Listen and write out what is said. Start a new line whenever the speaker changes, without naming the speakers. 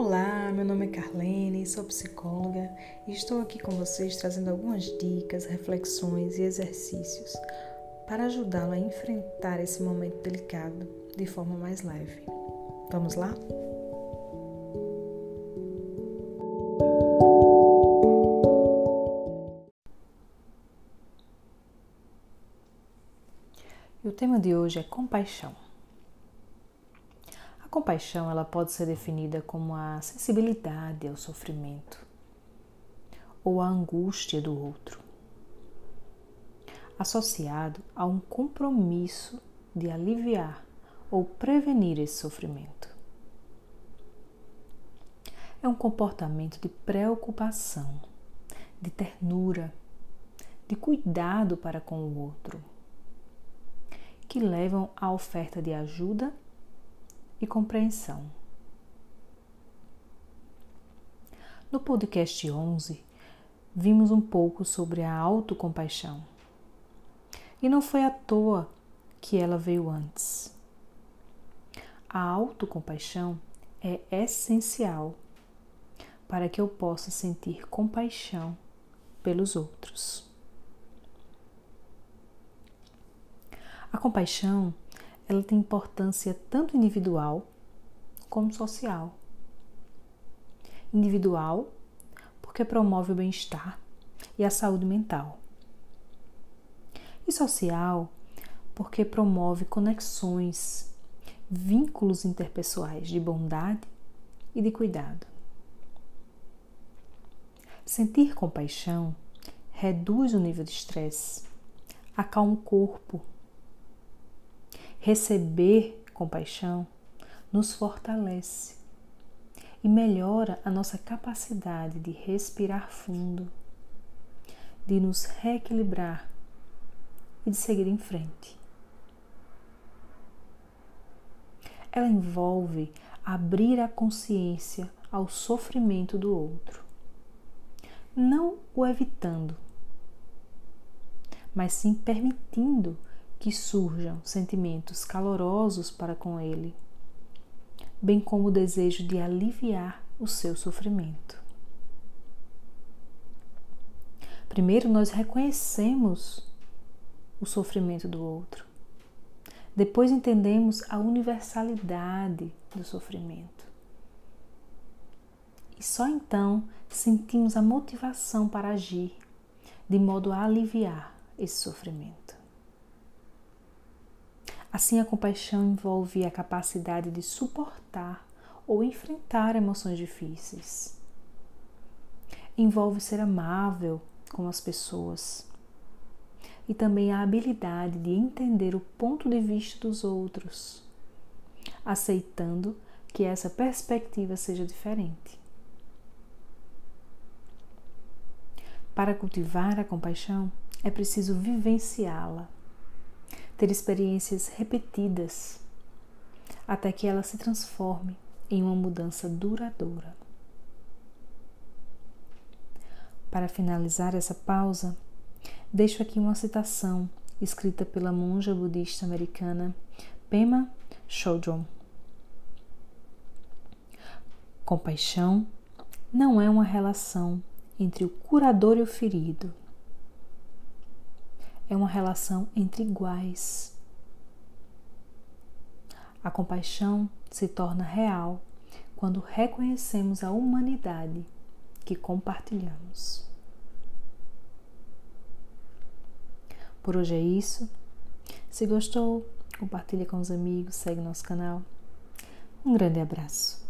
Olá, meu nome é Carlene, sou psicóloga e estou aqui com vocês trazendo algumas dicas, reflexões e exercícios para ajudá-lo a enfrentar esse momento delicado de forma mais leve. Vamos lá? E o tema de hoje é compaixão. A compaixão ela pode ser definida como a sensibilidade ao sofrimento ou a angústia do outro, associado a um compromisso de aliviar ou prevenir esse sofrimento. É um comportamento de preocupação, de ternura, de cuidado para com o outro, que levam à oferta de ajuda e compreensão. No podcast 11, vimos um pouco sobre a autocompaixão. E não foi à toa que ela veio antes. A autocompaixão é essencial para que eu possa sentir compaixão pelos outros. A compaixão ela tem importância tanto individual como social. Individual, porque promove o bem-estar e a saúde mental. E social, porque promove conexões, vínculos interpessoais de bondade e de cuidado. Sentir compaixão reduz o nível de estresse, acalma o corpo Receber compaixão nos fortalece e melhora a nossa capacidade de respirar fundo, de nos reequilibrar e de seguir em frente. Ela envolve abrir a consciência ao sofrimento do outro, não o evitando, mas sim permitindo que surjam sentimentos calorosos para com ele, bem como o desejo de aliviar o seu sofrimento. Primeiro, nós reconhecemos o sofrimento do outro. Depois, entendemos a universalidade do sofrimento. E só então sentimos a motivação para agir de modo a aliviar esse sofrimento. Assim, a compaixão envolve a capacidade de suportar ou enfrentar emoções difíceis. Envolve ser amável com as pessoas e também a habilidade de entender o ponto de vista dos outros, aceitando que essa perspectiva seja diferente. Para cultivar a compaixão, é preciso vivenciá-la ter experiências repetidas até que ela se transforme em uma mudança duradoura. Para finalizar essa pausa, deixo aqui uma citação escrita pela monja budista americana Pema Chodron. Compaixão não é uma relação entre o curador e o ferido é uma relação entre iguais. A compaixão se torna real quando reconhecemos a humanidade que compartilhamos. Por hoje é isso. Se gostou, compartilhe com os amigos, segue nosso canal. Um grande abraço.